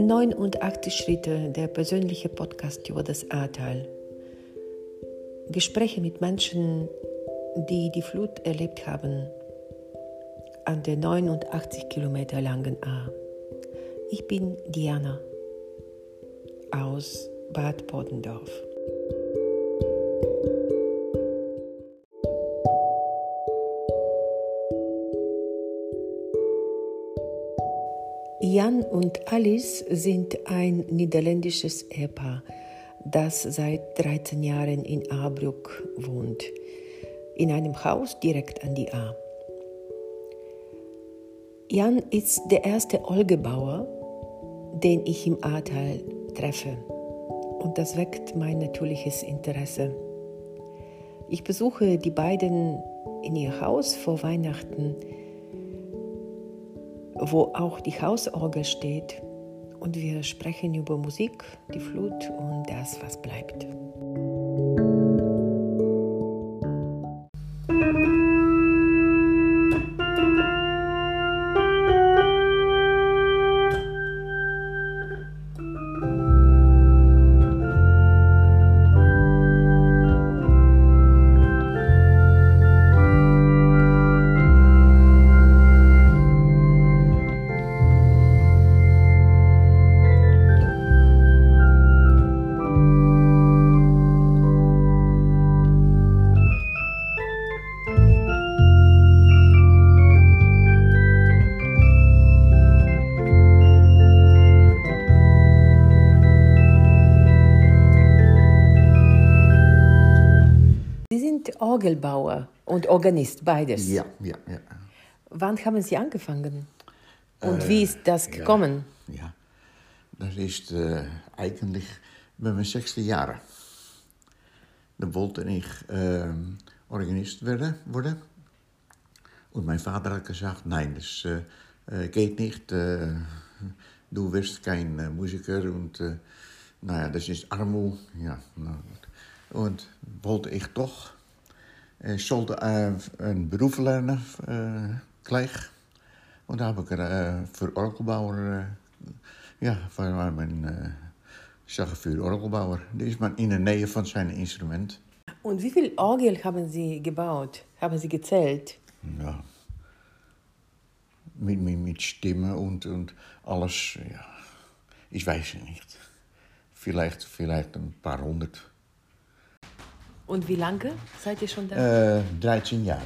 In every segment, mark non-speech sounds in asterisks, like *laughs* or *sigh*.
89 Schritte, der persönliche Podcast über das Ahrtal. Gespräche mit Menschen, die die Flut erlebt haben, an der 89 Kilometer langen Ahr. Ich bin Diana aus Bad Bodendorf. Jan und Alice sind ein niederländisches Ehepaar, das seit 13 Jahren in Ahrbrück wohnt, in einem Haus direkt an die Ahr. Jan ist der erste Olgebauer, den ich im Ahrtal treffe. Und das weckt mein natürliches Interesse. Ich besuche die beiden in ihr Haus vor Weihnachten wo auch die Hausorgel steht. Und wir sprechen über Musik, die Flut und das, was bleibt. Orgelbauer und Organist, beides. Ja, ja, ja. Wann haben Sie angefangen? Und äh, wie ist das gekommen? Ja, ja. das ist äh, eigentlich bei meinen sechsten Jahren. Da wollte ich äh, Organist werden, worden. Und mein Vater hat gesagt, nein, das äh, geht nicht. Äh, du wirst kein äh, Musiker und naja, das ist Armut. Ja, und wollte ich doch ich sollte äh, einen Beruf lernen äh, gleich. Und da habe ich äh, für Orgelbauer, ja, ich sage für Orgelbauer, die ist man in der Nähe von seinem Instrument. Und wie viel Orgel haben Sie gebaut? Haben Sie gezählt? Ja, mit, mit, mit Stimme und, und alles, ja, ich weiß nicht. Vielleicht, vielleicht ein paar hundert. Und wie lange seid ihr schon da? Äh, 13 Jahre.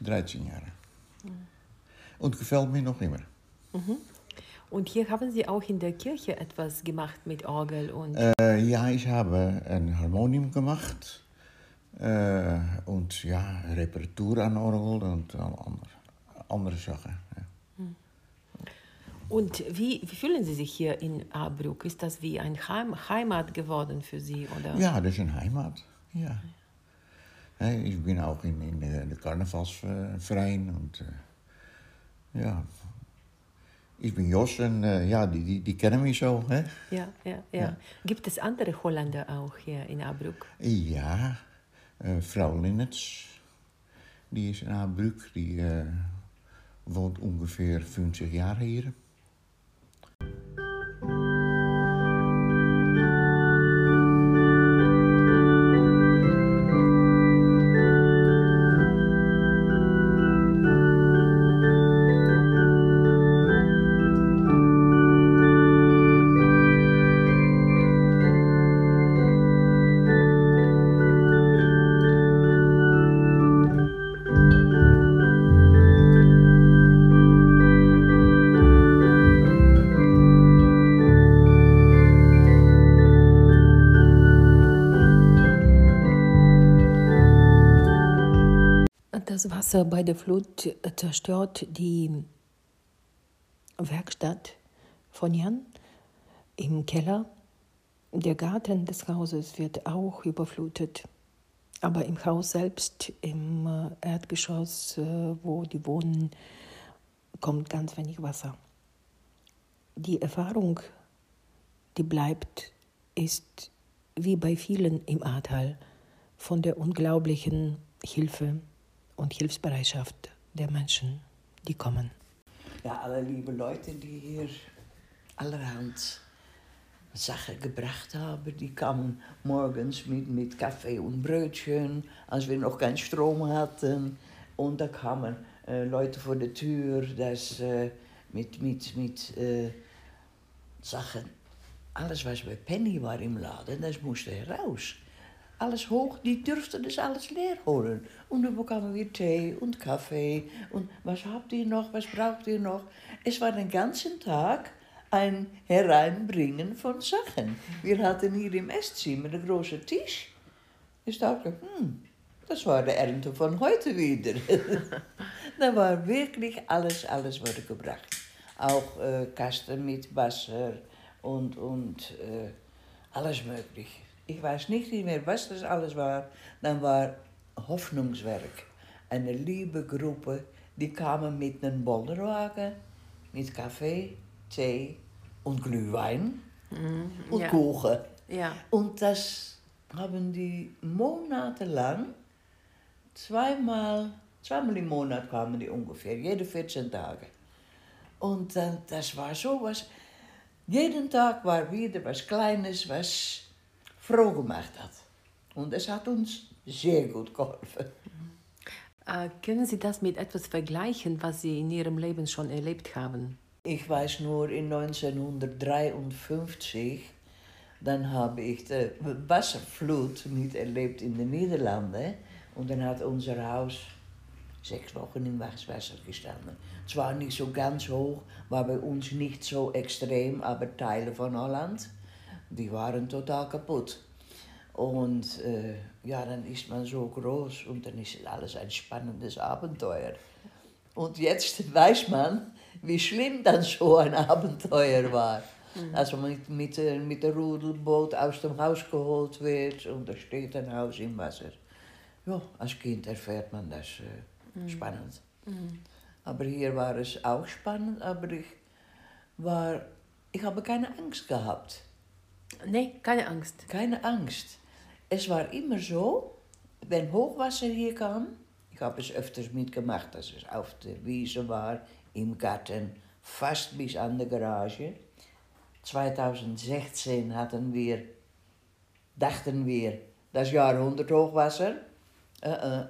13 Jahre. Mhm. Und gefällt mir noch immer. Mhm. Und hier haben Sie auch in der Kirche etwas gemacht mit Orgel und. Äh, ja, ich habe ein Harmonium gemacht äh, und ja, Reparatur an Orgel und andere, andere Sachen. Ja. Und wie, wie, fühlen Sie sich hier in Ahrbrück? Ist das wie ein Heim, Heimat geworden für Sie? Oder? Ja, das ist eine Heimat. Ja. Ich bin auch in, in der Karnevalsverein und äh, ja, ich bin Jos und äh, ja, die, die, die, kennen mich so. Hè? Ja, ja, ja, ja, Gibt es andere Holländer auch hier in Ahrbrück? Ja, äh, Frau Linnets, die ist in Ahrbrück, die äh, wohnt ungefähr 50 Jahre hier. Das Wasser bei der Flut zerstört die Werkstatt von Jan im Keller. Der Garten des Hauses wird auch überflutet. Aber im Haus selbst, im äh, Erdgeschoss, äh, wo die wohnen, kommt ganz wenig Wasser. Die Erfahrung, die bleibt, ist wie bei vielen im Ahrtal von der unglaublichen Hilfe und Hilfsbereitschaft der Menschen, die kommen. Ja, alle liebe Leute, die hier allerhand Sachen gebracht haben. Die kamen morgens mit, mit Kaffee und Brötchen, als wir noch keinen Strom hatten. Und da kamen äh, Leute vor der Tür, das äh, mit, mit, mit äh, Sachen. Alles was bei Penny war im Laden, das musste heraus. Alles hoch, die durften das alles leer holen. Und dann bekamen wir Tee und Kaffee. Und was habt ihr noch, was braucht ihr noch? Es war den ganzen Tag ein Hereinbringen von Sachen. Wir hatten hier im Esszimmer einen großen Tisch. Ich dachte, hm, das war die Ernte von heute wieder. *laughs* da war wirklich alles, alles wurde gebracht. Auch äh, Kasten mit Wasser und, und äh, alles möglich. Ich weiß nicht mehr, was das alles war. Dann war Hoffnungswerk. Eine liebe Gruppe, die kamen mit einem Bollerwagen, mit Kaffee, Tee und Glühwein Mhm, und ja. Kuchen. Ja. Und das haben die monatelang, zweimal, zweimal im Monat kamen die ungefähr, jede 14 Tage. Und dann, das war so was, jeden Tag war wieder was Kleines, was froh gemacht hat. Und es hat uns sehr gut geholfen. Äh, können Sie das mit etwas vergleichen, was Sie in Ihrem Leben schon erlebt haben? Ich weiß nur, in 1953, dann habe ich die Wasserflut miterlebt in den Niederlanden. Und dann hat unser Haus sechs Wochen im Wasser gestanden. Zwar nicht so ganz hoch, war bei uns nicht so extrem, aber Teile von Holland, die waren total kaputt. Und äh, ja, dann ist man so groß und dann ist alles ein spannendes Abenteuer. Und jetzt weiß man, wie schlimm dann so ein *laughs* Abenteuer war. Als man mit, mit, der- mit der Rudelboot aus dem Haus geholt wird und da steht ein Haus im Wasser. Ja, als Kind erfährt man das äh, spannend. Aber hier war es auch spannend, aber ich war, ich habe keine Angst gehabt. Nee, keine Angst. Keine Angst. Es war immer so, wenn Hochwasser hier kam, ich habe es öfters mitgemacht, dass es auf der Wiese war, im Garten, fast bis an der Garage. 2016 hatten wir, dachten wir, das Jahrhundert Hochwasser. Äh, äh.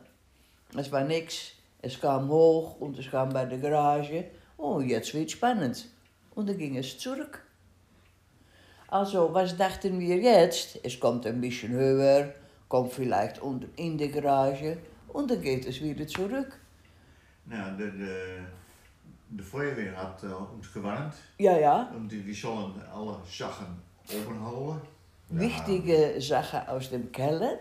Es war nichts. Es kam hoch und es kam bei der Garage. Oh, jetzt wird spannend. Und dann ging es zurück. Also, was dachten wir jetzt? Es kommt ein bisschen höher, kommt vielleicht in die Garage und dann geht es wieder zurück. Nou, de, de, de Feuerwehr hat äh, uns gewarnt Ja, ja. und die, die sollen alle Sachen oben houden. Wichtige Sache aus dem Keller,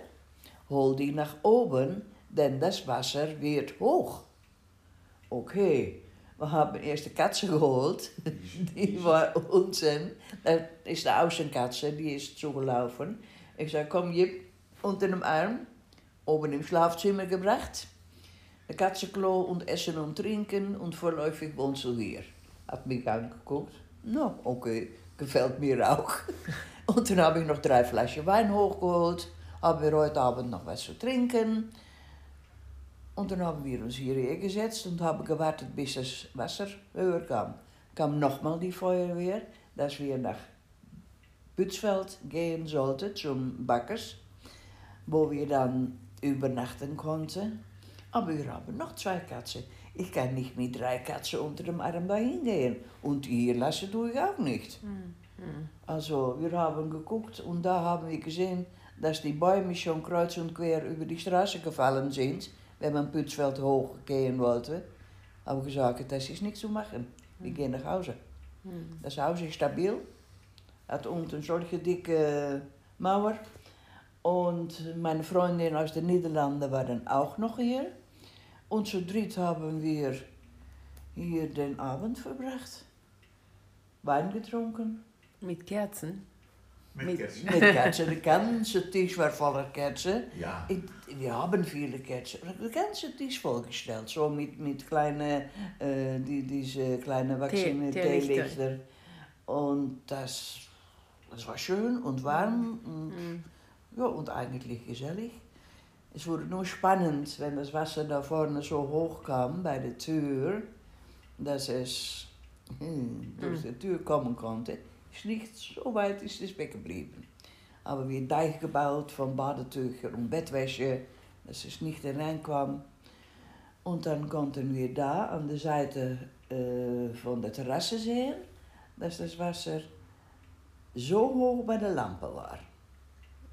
hol die nach oben, denn das Wasser wird hoch. Okay, wir haben erst die Katze geholt, die war unten. Das ist die Außenkatze, die ist zugelaufen. Ich sag, komm, Jip, unter dem Arm, oben im Schlafzimmer gebracht. Ein Katzenklo und Essen und Trinken und vorläufig wohnst du hier. Hat mich angeguckt. Nou, okay, gefällt mir auch. *laughs* Und dann habe ich noch drei Flaschen Wein hochgeholt. Haben wir heute Abend noch was zu trinken. Und dann haben wir uns hierher gesetzt und haben gewartet, bis das Wasser höher kam. Kam nochmal die Feuerwehr, dass wir nach Butzfeld gehen sollten, zum Backers, wo wir dann übernachten konnten. Aber wir haben noch zwei Katzen. Ich kann nicht mit drei Katzen unter dem Arm dahin gehen. Und hier lassen tue ich auch nicht. Also, wir haben geguckt und da haben wir gesehen, dass die Bäume schon kreuz und quer über die Straße gefallen sind, wenn man Putzfeld hoch gehen wollte. Haben gesagt, das ist nicht zu machen. Wir gehen nach Hause. Das Haus ist stabil, hat unten solche dicke Mauer. Und meine Freundin aus den Niederlanden war dann auch noch hier. Und zu dritt haben wir hier den Abend verbracht. Wein getrunken. Mit Kerzen? Met Met- kersen. Mit Kerzen. Der ganze Tisch war voller Kerzen. Ja. Ich, wir haben viele Kerzen. Der ganze Tisch vollgestellt. So mit, mit kleinen, äh, die, diese kleine Wachsene Tee- Teelichter. Und das, das war schön und warm. Und, ja, und eigentlich gesellig. Es wurde nur spannend, wenn das Wasser da vorne so hoch kam bei der Tür, dass es hm, durch die Tür kommen konnte, ist nicht so weit ist es weggeblieben. Aber wir Deich gebaut von Badetüchern und Bettwäsche, dass es nicht hineinkwam. Und dann konnten wir da an der Seite äh, von der Terrasse sehen, dass das Wasser so hoch bei der Lampe war.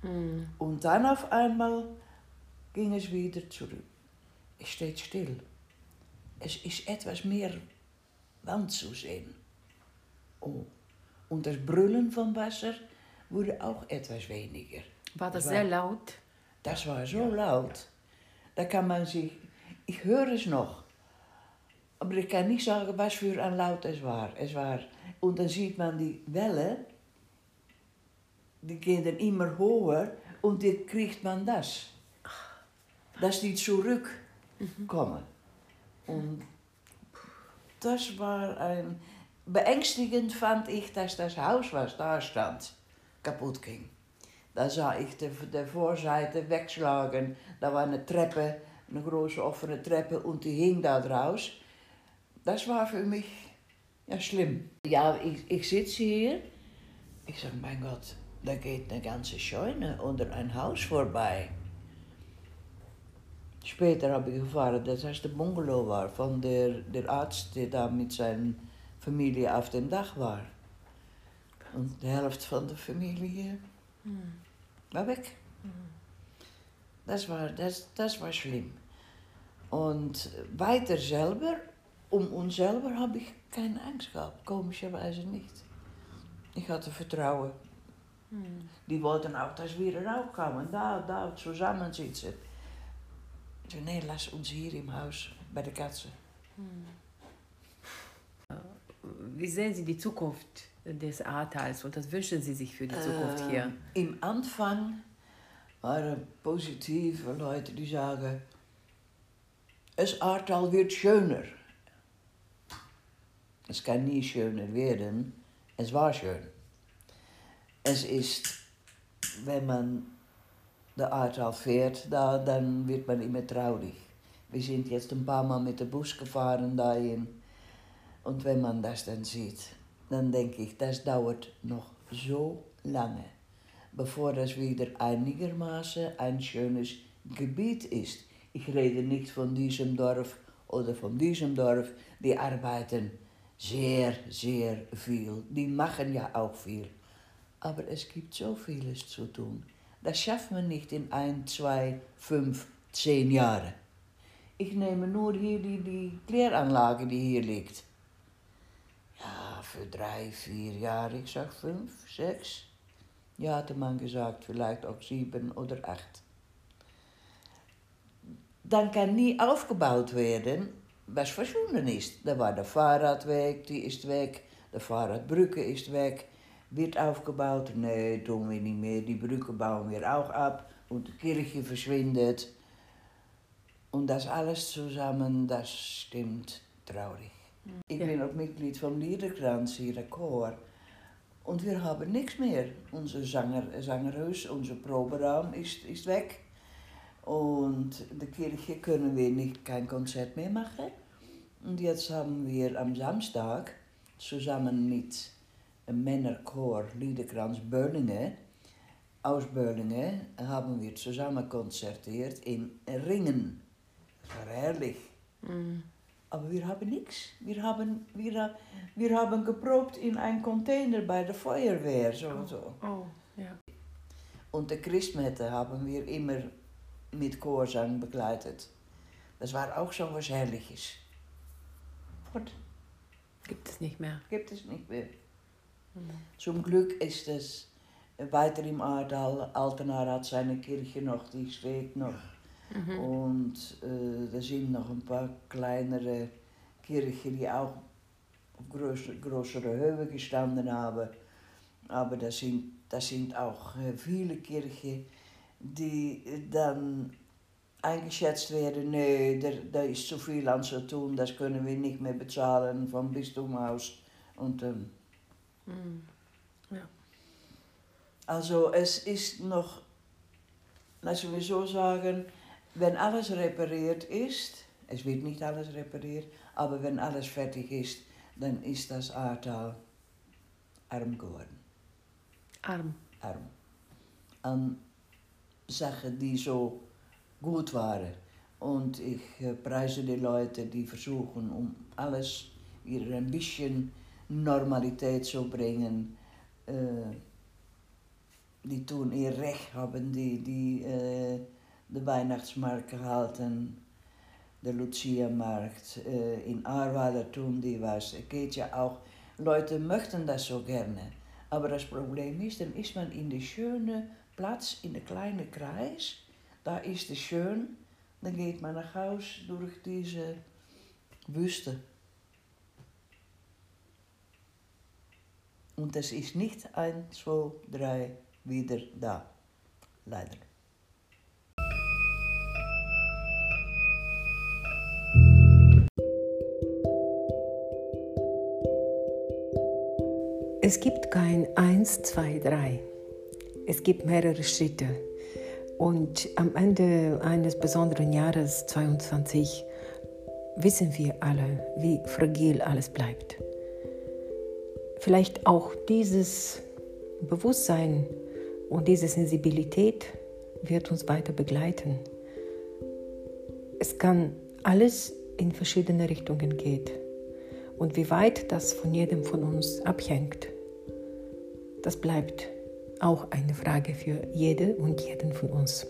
Mhm. Und dann auf einmal ging es wieder zurück. Es steht still. Es ist etwas mehr Wand zu sehen. Oh. Und das Brüllen vom Wasser wurde auch etwas weniger. War das war- sehr laut? Das war so laut. Da kann man sich. Ich höre es noch. Aber ich kann nicht sagen, was für ein Laut es war. Es war. Und dann sieht man die Wellen. Die gehen dann immer höher. Und dann kriegt man das. Dass die zurückkommen. Und das war ein. Beängstigend fand ich, dass das Haus, was da stand, kaputt ging. Da sah ich de, de Vorseite wegschlagen. Da war eine Treppe, eine große offene Treppe und die hing da draus. Das war für mich ja, schlimm. Ja, ich, ich sitze hier. Ich sage, mein Gott, da geht eine ganze Scheune unter ein Haus vorbei. Später habe ich erfahren, dass das der Bungalow war von der, der Arzt, der mit seiner Familie auf dem Dach war. Und die Hälfte von der Familie war weg. Das war, das, das war schlimm. Und weiter selber, um uns selber habe ich keine Angst gehabt, komischerweise nicht. Ich hatte Vertrauen. Die wollten auch, dass wir rauskommen, da, da zusammensitzen. Ich zei, nee, lass uns hier im Haus bei der Katze. Wie sehen Sie die Zukunft des Ahrtals und was wünschen Sie sich für die Zukunft Äh, hier? Im Anfang waren positive Leute die sagen, es Ahrtal wird schöner. Es kann nie schöner werden. Es war schön. Es ist, wenn man der Ahrtal fährt, da, dann wird man immer traurig. Wir sind jetzt ein paar Mal mit dem Bus gefahren dahin. Und wenn man das dann sieht, dann denke ich, das dauert noch so lange, bevor das wieder einigermaßen ein schönes Gebiet ist. Ich rede nicht von diesem Dorf oder von diesem Dorf, die arbeiten sehr, sehr viel. Die machen ja auch viel. Aber es gibt so vieles zu tun. Das schafft man nicht in ein, zwei, fünf, zehn Jahren. Ich nehme nur hier die, die Kläranlage, die hier liegt. Ja, für drei, vier Jahre, ich sag fünf, sechs. Ja, hatte man gesagt, vielleicht auch sieben oder acht. Dann kann nie aufgebaut werden, was verschwunden ist. Da war der Fahrradweg, die ist weg. De Fahrradbrücke ist weg. Wird aufgebaut? Nee, tun wir nicht mehr. Die Brücke bauen wir auch ab. Und die Kirche verschwindet. Und das alles zusammen, das stimmt traurig. Ich Ja. bin auch Mitglied vom Liederkranz hier, der Chor. Und wir haben nichts mehr. Unser Sanger, Sangerhaus, unser Proberaum ist, ist weg. Und der Kirche können wir nicht kein Konzert mehr machen. Und jetzt haben wir am Samstag zusammen mit dem Männerchor Liederkranz Böllingen, aus Böllingen, haben wir zusammen konzertiert in Ringen. Das war herrlich. Aber wir haben nichts. Wir haben, wir, wir haben geprobt in einem Container bei der Feuerwehr. So, so. Oh, ja. Und die Christmette haben wir immer mit Chorsang begleitet. Das war auch schon was Herrliches. Gut, Gibt es nicht mehr. gibt es nicht mehr. Zum Glück ist es weiter im Ahrtal. Altenaar hat seine Kirche noch, die steht noch. Und äh, da sind noch ein paar kleinere Kirchen, die auch auf größere, größere Höhe gestanden haben. Aber das sind, das sind auch äh, viele Kirchen, die dann eingeschätzt werden, nee, da, da ist zu viel aan zu tun, das können wir nicht mehr bezahlen vom Bistumhaus. Und, ähm, Ja. Also es ist noch, lassen wir so sagen, wenn alles repariert ist, es wird nicht alles repariert, aber wenn alles fertig ist, dann ist das Ahrtal arm geworden. Arm. Arm. An Sachen, die so gut waren. Und ich äh, preise die Leute, die versuchen, um alles wieder ein bisschen Normalität zu bringen. Äh, die toen ihr Recht haben, die, die äh, de Weihnachtsmarkt gehalten, der Lucia-Markt äh, in Ahrweiler toen die was. Geht ja auch, Leute möchten das so gerne. Aber das Problem ist, dann ist man in der schönen Platz, in der kleinen Kreis, da ist es schön, dann geht man nach Haus durch diese Wüste. Und es ist nicht ein, zwei, drei wieder da. Leider. Es gibt kein 1, 2, 3. Es gibt mehrere Schritte. Und am Ende eines besonderen Jahres 22 wissen wir alle, wie fragil alles bleibt. Vielleicht auch dieses Bewusstsein und diese Sensibilität wird uns weiter begleiten. Es kann alles in verschiedene Richtungen gehen. Und wie weit das von jedem von uns abhängt, das bleibt auch eine Frage für jede und jeden von uns.